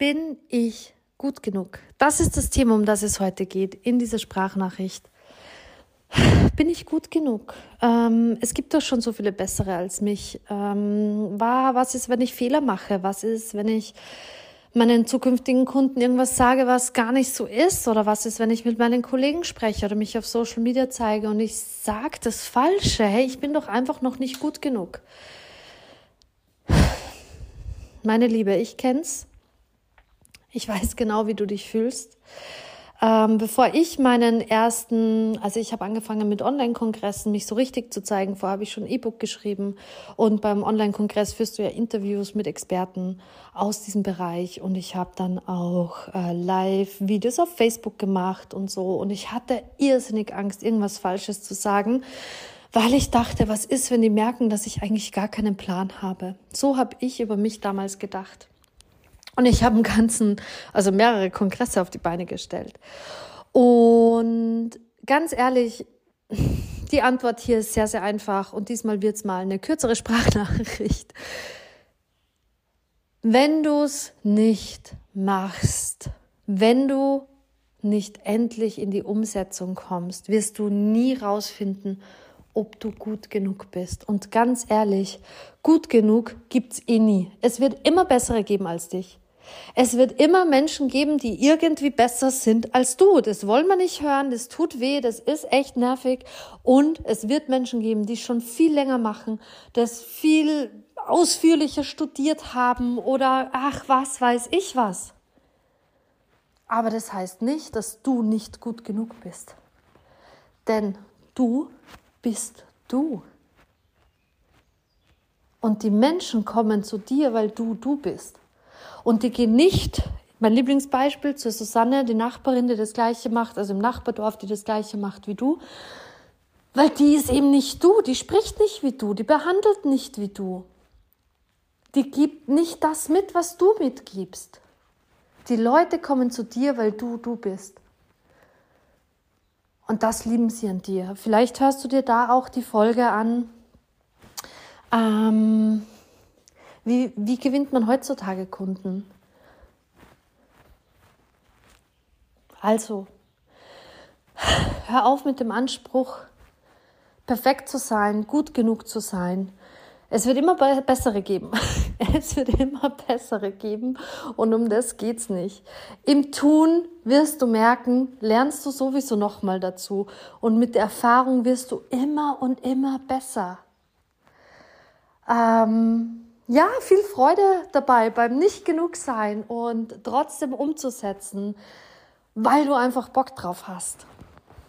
bin ich gut genug? Das ist das Thema, um das es heute geht in dieser Sprachnachricht. Bin ich gut genug? Ähm, es gibt doch schon so viele bessere als mich. Ähm, was ist, wenn ich Fehler mache? Was ist, wenn ich meinen zukünftigen Kunden irgendwas sage, was gar nicht so ist? Oder was ist, wenn ich mit meinen Kollegen spreche oder mich auf Social Media zeige und ich sage das Falsche? Hey, ich bin doch einfach noch nicht gut genug. Meine Liebe, ich kenn's. Ich weiß genau, wie du dich fühlst. Ähm, bevor ich meinen ersten, also ich habe angefangen mit Online-Kongressen, mich so richtig zu zeigen. Vorher habe ich schon E-Book geschrieben und beim Online-Kongress führst du ja Interviews mit Experten aus diesem Bereich und ich habe dann auch äh, Live-Videos auf Facebook gemacht und so und ich hatte irrsinnig Angst, irgendwas Falsches zu sagen weil ich dachte, was ist, wenn die merken, dass ich eigentlich gar keinen Plan habe. So habe ich über mich damals gedacht. Und ich habe einen ganzen, also mehrere Kongresse auf die Beine gestellt. Und ganz ehrlich, die Antwort hier ist sehr, sehr einfach und diesmal wird es mal eine kürzere Sprachnachricht. Wenn du es nicht machst, wenn du nicht endlich in die Umsetzung kommst, wirst du nie rausfinden, ob du gut genug bist. Und ganz ehrlich, gut genug gibt's eh nie. Es wird immer bessere geben als dich. Es wird immer Menschen geben, die irgendwie besser sind als du. Das wollen wir nicht hören, das tut weh, das ist echt nervig. Und es wird Menschen geben, die schon viel länger machen, das viel ausführlicher studiert haben oder ach, was weiß ich was. Aber das heißt nicht, dass du nicht gut genug bist. Denn du bist du. Und die Menschen kommen zu dir, weil du du bist. Und die gehen nicht, mein Lieblingsbeispiel, zur Susanne, die Nachbarin, die das Gleiche macht, also im Nachbardorf, die das Gleiche macht wie du, weil die ist eben nicht du, die spricht nicht wie du, die behandelt nicht wie du. Die gibt nicht das mit, was du mitgibst. Die Leute kommen zu dir, weil du du bist. Und das lieben sie an dir. Vielleicht hörst du dir da auch die Folge an. Ähm, wie, wie gewinnt man heutzutage Kunden? Also, hör auf mit dem Anspruch, perfekt zu sein, gut genug zu sein. Es wird immer bessere geben. Es wird immer bessere geben und um das geht's nicht. Im Tun wirst du merken, lernst du sowieso nochmal dazu und mit der Erfahrung wirst du immer und immer besser. Ähm, ja, viel Freude dabei beim nicht genug sein und trotzdem umzusetzen, weil du einfach Bock drauf hast.